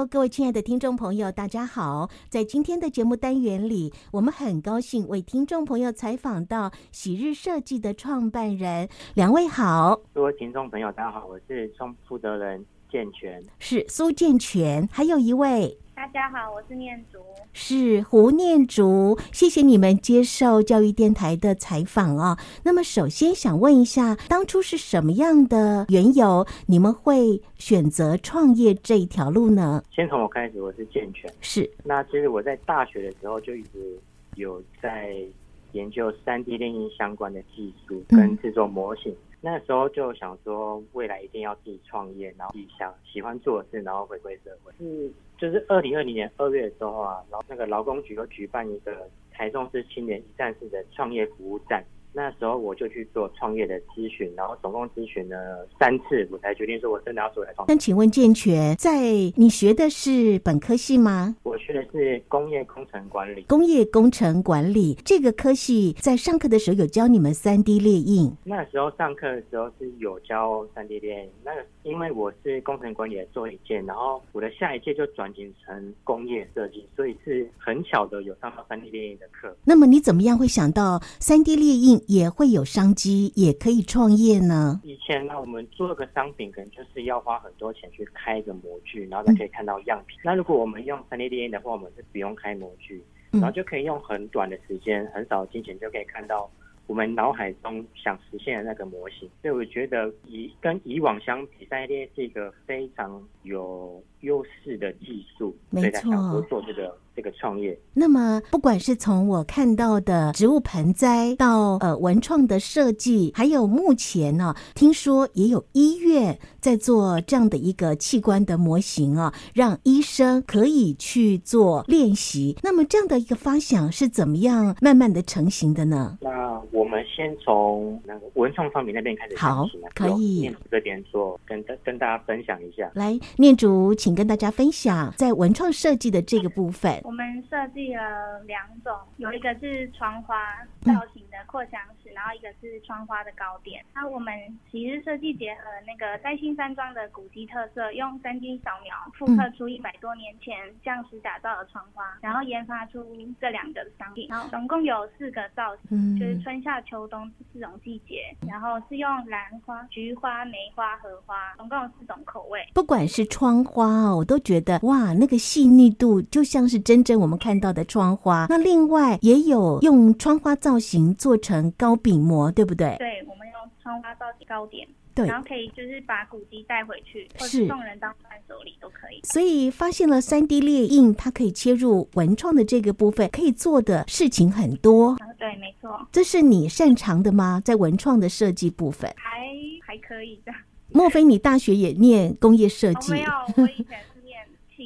Hello，各位亲爱的听众朋友，大家好！在今天的节目单元里，我们很高兴为听众朋友采访到喜日设计的创办人，两位好。各位听众朋友，大家好，我是创负责人健全，是苏建全，还有一位。大家好，我是念竹，是胡念竹。谢谢你们接受教育电台的采访啊、哦。那么，首先想问一下，当初是什么样的缘由，你们会选择创业这一条路呢？先从我开始，我是健全，是。那其实我在大学的时候就一直有在研究三 D 列印相关的技术跟制作模型。嗯那时候就想说，未来一定要自己创业，然后自己想喜欢做的事，然后回归社会。是，就是二零二零年二月的时候啊，然后那个劳工局又举办一个台中市青年一站式的创业服务站。那时候我就去做创业的咨询，然后总共咨询了三次，我才决定说我真的要出来创业。那请问健全，在你学的是本科系吗？我学的是工业工程管理。工业工程管理这个科系，在上课的时候有教你们三 D 列印？那时候上课的时候是有教三 D 列印。那个因为我是工程管理的做一件，然后我的下一届就转型成工业设计，所以是很巧的有上到三 D 列印的课。那么你怎么样会想到三 D 列印？也会有商机，也可以创业呢。以前呢，我们做个商品，可能就是要花很多钱去开一个模具，然后才可以看到样品。嗯、那如果我们用三 D 列印的话，我们是不用开模具，然后就可以用很短的时间、很少的金钱就可以看到我们脑海中想实现的那个模型。所以我觉得以跟以往相比，3D 列是一个非常有优势的技术。所以才想多做这个。这个创业，那么不管是从我看到的植物盆栽到呃文创的设计，还有目前呢、啊，听说也有医院在做这样的一个器官的模型啊，让医生可以去做练习。那么这样的一个发想是怎么样慢慢的成型的呢？那我们先从那个文创方面那边开始。好，可以。念竹这边做，跟跟大家分享一下。来，念竹，请跟大家分享在文创设计的这个部分。我们设计了两种，有一个是窗花造型的扩香石，然后一个是窗花的糕点。那我们其实设计结合那个在新山庄的古迹特色，用三 D 扫描复刻出一百多年前匠师打造的窗花，然后研发出这两个商品。然后总共有四个造型，就是春夏秋冬四种季节，然后是用兰花、菊花、梅花、荷花，总共有四种口味。不管是窗花哦，我都觉得哇，那个细腻度就像是真。正我们看到的窗花，那另外也有用窗花造型做成糕饼模，对不对？对，我们用窗花造型糕点，对，然后可以就是把古迹带回去，或是送人当伴手礼都可以。所以发现了三 D 列印，它可以切入文创的这个部分，可以做的事情很多。对，没错。这是你擅长的吗？在文创的设计部分，还还可以的。莫非你大学也念工业设计？没有，我以前。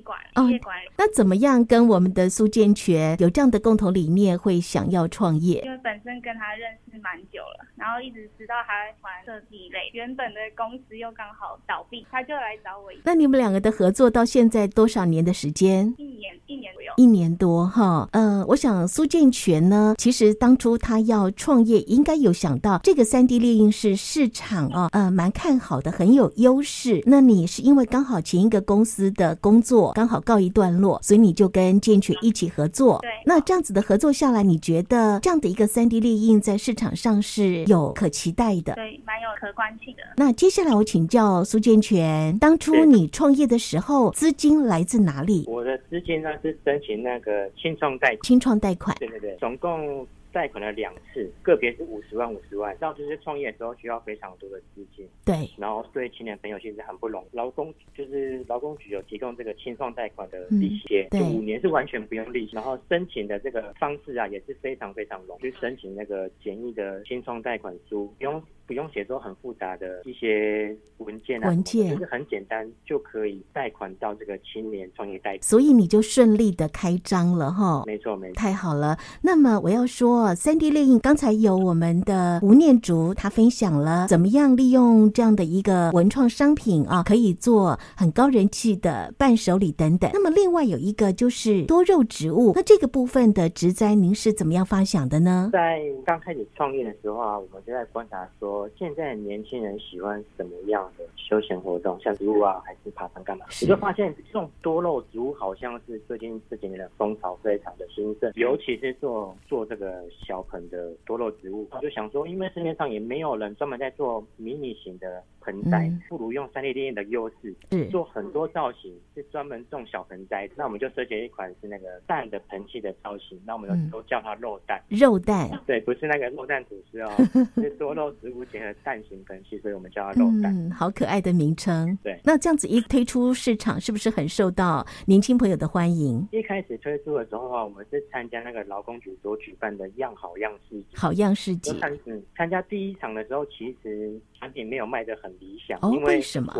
管理，管理、哦。那怎么样跟我们的苏建全有这样的共同理念，会想要创业？因为本身跟他认识蛮久了，然后一直知道他喜欢设计类，原本的公司又刚好倒闭，他就来找我。那你们两个的合作到现在多少年的时间？一年，一年左右。一年多哈。呃，我想苏建全呢，其实当初他要创业，应该有想到这个三 D 列印是市场啊，呃，蛮看好的，很有优势。那你是因为刚好前一个公司的工作刚好告一段落，所以你就跟建全一起合作。对。那这样子的合作下来，你觉得这样的一个三 D 列印在市场上是有可期待的？对，蛮有可观性的。那接下来我请教苏建全，当初你创业的时候，资金来自哪里？我的资金呢是申请那个青创贷，清创贷款。对对对，总共。贷款了两次，个别是五十万、五十万。到这些创业的时候需要非常多的资金，对。然后对青年朋友其实很不容易。劳工就是劳工局有提供这个清创贷款的利息，嗯、就五年是完全不用利息。然后申请的这个方式啊也是非常非常容易，去申请那个简易的清创贷款书，不用。不用写作很复杂的一些文件啊，文件就是很简单就可以贷款到这个青年创业贷。所以你就顺利的开张了哈。没错没错，太好了。那么我要说，三 D 列印刚才有我们的吴念竹，他分享了怎么样利用这样的一个文创商品啊，可以做很高人气的伴手礼等等。那么另外有一个就是多肉植物，那这个部分的植栽您是怎么样发想的呢？在刚开始创业的时候啊，我们就在观察说，现在年轻人喜欢什么样的休闲活动，像植物啊，还是爬山干嘛？我就发现这种多肉植物好像是最近这几年的风潮非常的兴盛，尤其是做做这个小盆的多肉植物。我就想说，因为市面上也没有人专门在做迷你型的。盆栽不如用 3D 列印的优势，嗯，做很多造型是专门种小盆栽。那我们就设计一款是那个蛋的盆器的造型，那我们都叫它肉蛋。肉蛋，对，不是那个肉蛋吐司哦，是多肉植物结合蛋形盆器，所以我们叫它肉蛋。嗯，好可爱的名称。对，那这样子一推出市场，是不是很受到年轻朋友的欢迎？一开始推出的时候啊，我们是参加那个劳工局所举办的样好样市集。好样市集。嗯，参加第一场的时候，其实产品没有卖的很理想，哦，因为什么？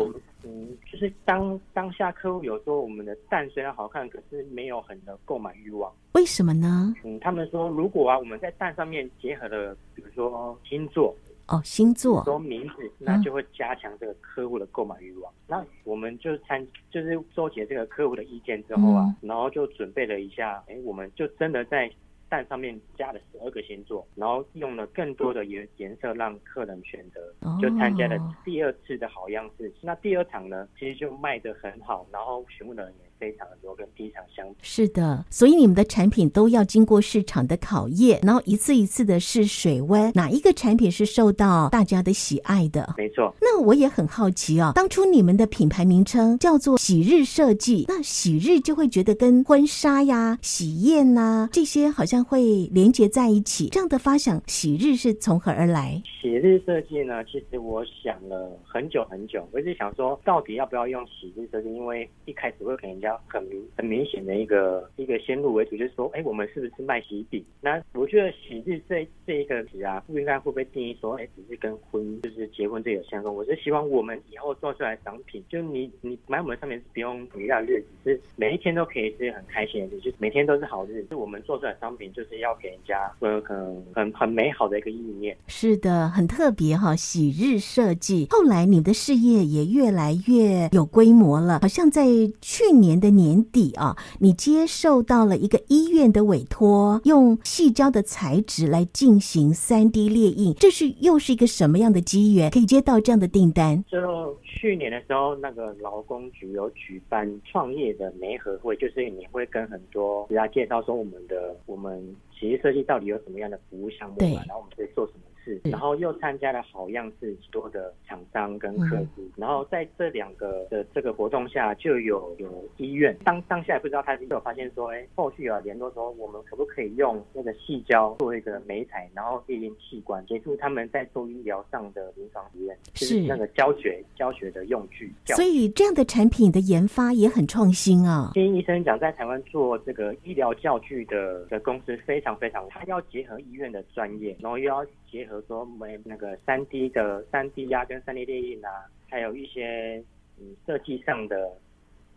嗯，就是当当下客户有说我们的蛋虽然好看，可是没有很的购买欲望。为什么呢？嗯，他们说如果啊我们在蛋上面结合了，比如说星座哦，星座说名字，那就会加强这个客户的购买欲望。嗯。那我们就参就是收集了这个客户的意见之后啊，嗯，然后就准备了一下，哎，我们就真的在。蛋上面加了十二个星座，然后用了更多的颜颜色让客人选择，就参加了第二次的好样式。那第二场呢，其实就卖的很好，然后询问的人也非常的多，跟第一场相比。是的，所以你们的产品都要经过市场的考验，然后一次一次的试水温，哪一个产品是受到大家的喜爱的？没错。那我也很好奇啊，当初你们的品牌名称叫做喜日设计，那喜日就会觉得跟婚纱呀、喜宴呐、啊、这些好像会连接在一起。这样的发想，喜日是从何而来？喜日设计呢？其实我想了很久很久，我一直想说，到底要不要用喜日设计？因为一开始会给人家很明很明显的一个一个先入为主，就是说，哎，我们是不是卖喜饼？那我觉得喜日这这一个词啊，不应该会被定义说，哎，只是跟婚就是结婚这有相关？我是希望我们以后做出来商品，就你你买我们上面是不用节假日子，是每一天都可以是很开心的日子，就是每天都是好日子。是我们做出来商品就是要给人家呃很很很美好的一个意念。是的。很特别哈，喜日设计。后来你的事业也越来越有规模了，好像在去年的年底啊，你接受到了一个医院的委托，用细胶的材质来进行三 D 列印，这是又是一个什么样的机缘，可以接到这样的订单？就去年的时候，那个劳工局有举办创业的媒合会，就是你会跟很多人家介绍说我们的我们企业设计到底有什么样的服务项目嘛，然后我们可以做什么。是，然后又参加了好样式多的厂商跟客户，嗯，然后在这两个的这个活动下，就有有医院当当下也不知道他是有发现说，哎，后续有联络说，我们可不可以用那个细胶做一个媒材，然后列印器官，协助他们在做医疗上的临床实验，就是那个教学教学的用具。所以这样的产品的研发也很创新啊。听医生讲，在台湾做这个医疗教具的的公司非常非常，他要结合医院的专业，然后又要。结合比如说没那个三 D 的三 D 压跟三 D 列印啊，还有一些嗯设计上的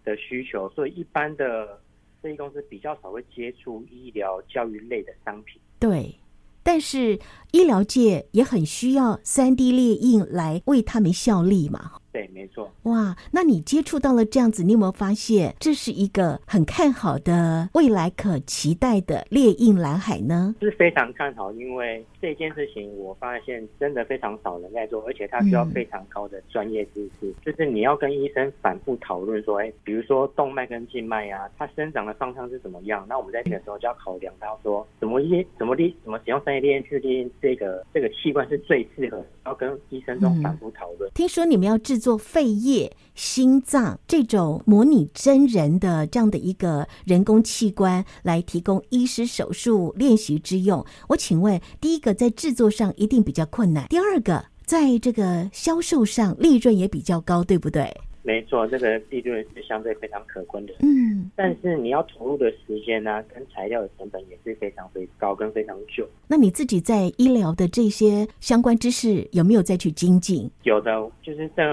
的需求，所以一般的设计公司比较少会接触医疗教育类的商品。对，但是医疗界也很需要三 D 列印来为他们效力嘛。对，没错。哇，那你接触到了这样子，你有没有发现这是一个很看好的未来可期待的猎印蓝海呢？是非常看好，因为这件事情我发现真的非常少人在做，而且它需要非常高的专业知识。嗯、就是你要跟医生反复讨论说，哎，比如说动脉跟静脉啊，它生长的方向是怎么样？那我们在这个时候就要考量到说，怎么列、怎么列、怎么使用 3D 列印去列印这个这个器官是最适合，要跟医生中反复讨论、嗯。听说你们要制作。肺叶、心脏这种模拟真人的这样的一个人工器官，来提供医师手术练习之用。我请问，第一个在制作上一定比较困难，第二个在这个销售上利润也比较高，对不对？没错，这个利润是相对非常可观的。嗯，但是你要投入的时间呢、啊，跟材料的成本也是非常非常高，跟非常久。那你自己在医疗的这些相关知识有没有再去精进？有的，就是在，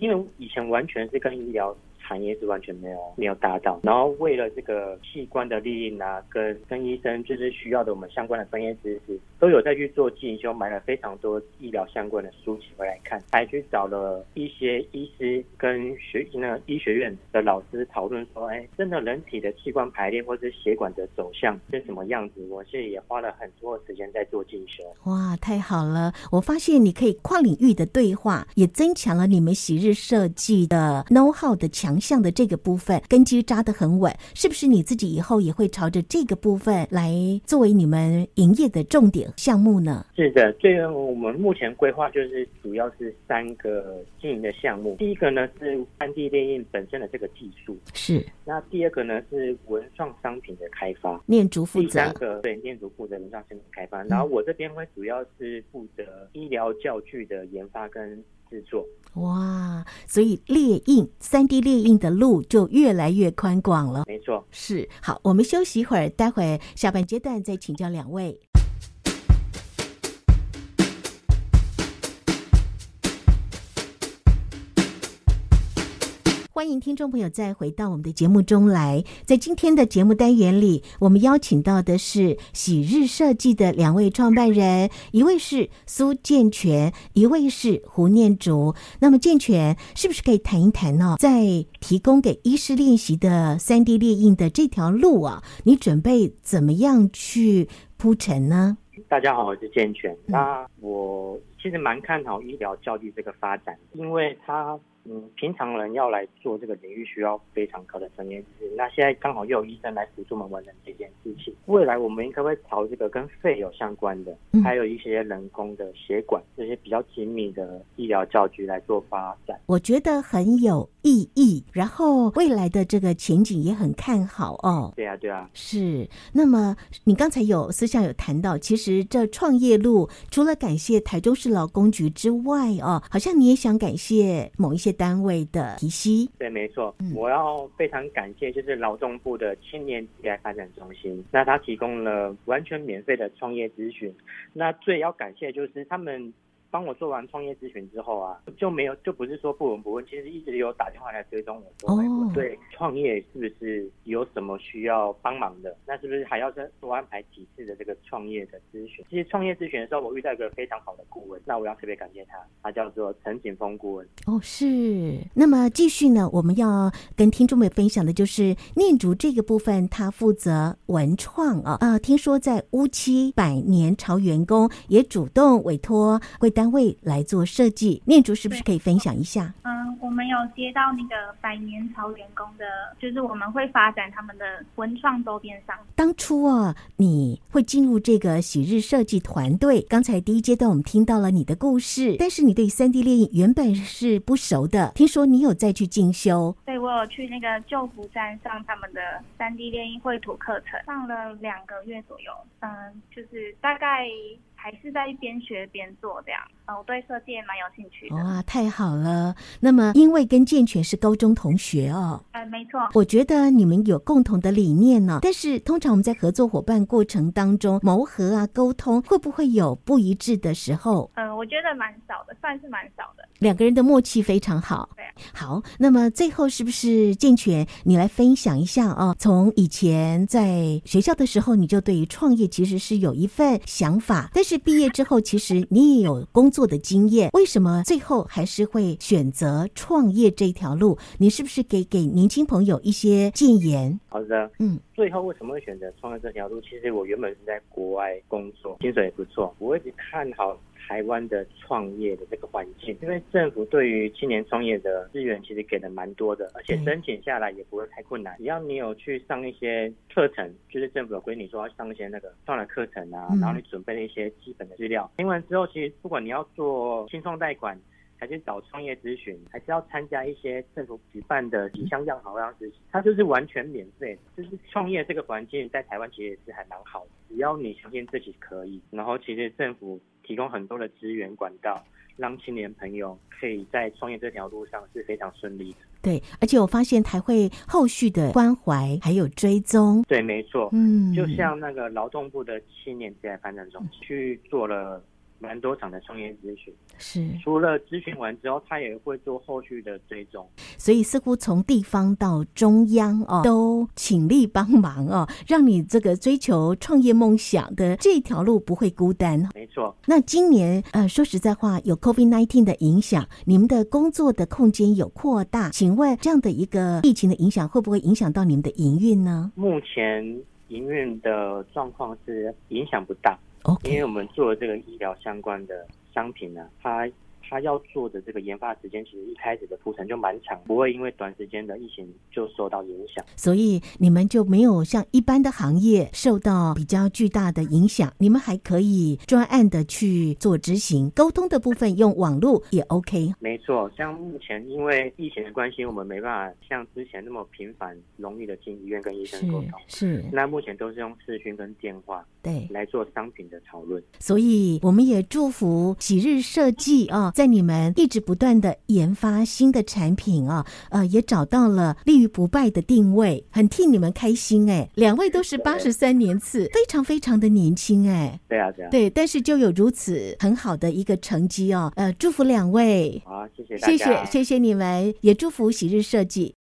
因为以前完全是跟医疗。产业是完全没有没有达到，然后为了这个器官的利益啊，跟跟医生就是需要的我们相关的专业知识，都有再去做进修，买了非常多医疗相关的书籍回来看，还去找了一些医师跟学那个医学院的老师讨论说，哎，真的人体的器官排列或者血管的走向是什么样子？我现在也花了很多时间在做进修。哇，太好了！我发现你可以跨领域的对话，也增强了你们喜日设计的 know how 的强。像的这个部分根基扎得很稳，是不是你自己以后也会朝着这个部分来作为你们营业的重点项目呢？是的，这个我们目前规划就是主要是三个经营的项目。第一个呢是 3D 列印本身的这个技术，是。那第二个呢是文创商品的开发，念竹负责。第三个对念竹负责文创商品开发，然后我这边会主要是负责医疗教具的研发跟制作。哇，所以列印三 D 列印的路就越来越宽广了。没错，是。好，我们休息一会儿，待会下半阶段再请教两位。欢迎听众朋友再回到我们的节目中来。在今天的节目单元里，我们邀请到的是喜日设计的两位创办人，一位是苏建全，一位是胡念竹。那么建全是不是可以谈一谈呢？在提供给医师练习的三 D 列印的这条路啊，你准备怎么样去铺陈呢？大家好，我是建全。那我其实蛮看好医疗教育这个发展，因为它。嗯，平常人要来做这个领域需要非常高的专业知识。那现在刚好又有医生来辅助我们完成这件事情。未来我们应该会朝这个跟肺有相关的，还有一些人工的血管这些比较精密的医疗教具来做发展。我觉得很有意义，然后未来的这个前景也很看好哦。对啊，对啊，是。那么你刚才有私下有谈到，其实这创业路除了感谢台中市劳工局之外哦，好像你也想感谢某一些。单位的提携，对，没错，我要非常感谢，就是劳动部的青年职业发展中心，那他提供了完全免费的创业咨询，那最要感谢就是他们。帮我做完创业咨询之后啊，就没有就不是说不闻不问，其实一直有打电话来追踪我说，我对创业是不是有什么需要帮忙的？那是不是还要再多安排几次的这个创业的咨询？其实创业咨询的时候，我遇到一个非常好的顾问，那我要特别感谢他，他叫做陈景峰顾问。哦，是。那么继续呢，我们要跟听众们分享的就是念竹这个部分，他负责文创啊啊，听说在乌七百年朝员工也主动委托会。单位来做设计，念竹是不是可以分享一下？嗯，我们有接到那个百年朝员工的，就是我们会发展他们的文创周边商品。当初啊，你会进入这个喜日设计团队，刚才第一阶段我们听到了你的故事，但是你对三 D 列印原本是不熟的，听说你有再去进修。对，我有去那个旧福山上他们的三 D 列印绘图课程，上了两个月左右。嗯，就是大概。还是在一边学边做这样，嗯，我对设计也蛮有兴趣的。哇，太好了！那么，因为跟健全是高中同学哦，呃，没错。我觉得你们有共同的理念呢，但是通常我们在合作伙伴过程当中，磨合啊、沟通，会不会有不一致的时候？嗯，我觉得蛮少的，算是蛮少的。两个人的默契非常好。对，好。那么最后是不是健全，你来分享一下哦？从以前在学校的时候，你就对于创业其实是有一份想法，但。是毕业之后，其实你也有工作的经验，为什么最后还是会选择创业这条路？你是不是给给年轻朋友一些建言？好的，嗯，最后为什么会选择创业这条路？其实我原本是在国外工作，薪水也不错，我一直看好。台湾的创业的这个环境，因为政府对于青年创业的资源其实给的蛮多的，而且申请下来也不会太困难。只要你有去上一些课程，就是政府有规定说要上一些那个创的课程啊，然后你准备了一些基本的资料，听完之后，其实不管你要做新创贷款，还是找创业咨询，还是要参加一些政府举办的几项样好样实习，它就是完全免费。就是创业这个环境在台湾其实也是还蛮好的，只要你相信自己可以，然后其实政府。提供很多的资源管道，让青年朋友可以在创业这条路上是非常顺利的。对，而且我发现还会后续的关怀还有追踪。对，没错。嗯，就像那个劳动部的青年职业发展中心去做了。蛮多场的创业咨询，是除了咨询完之后，他也会做后续的追踪。所以似乎从地方到中央哦，都倾力帮忙哦，让你这个追求创业梦想的这条路不会孤单。没错。那今年呃，说实在话，有 COVID-19 的影响，你们的工作的空间有扩大，请问这样的一个疫情的影响，会不会影响到你们的营运呢？目前营运的状况是影响不大。因为我们做这个医疗相关的商品呢，它。他要做的这个研发时间，其实一开始的铺陈就蛮长，不会因为短时间的疫情就受到影响。所以你们就没有像一般的行业受到比较巨大的影响，你们还可以专案的去做执行，沟通的部分用网络也 OK。没错，像目前因为疫情的关系，我们没办法像之前那么频繁、容易的进医院跟医生沟通。是，是那目前都是用视讯跟电话对来做商品的讨论。所以我们也祝福喜日设计啊。在你们一直不断的研发新的产品啊，呃，也找到了立于不败的定位，很替你们开心哎。两位都是八十三年次，非常非常的年轻哎。对啊，对啊。对，但是就有如此很好的一个成绩哦，呃，祝福两位。好，谢谢大家。谢谢，谢谢你们，也祝福喜日设计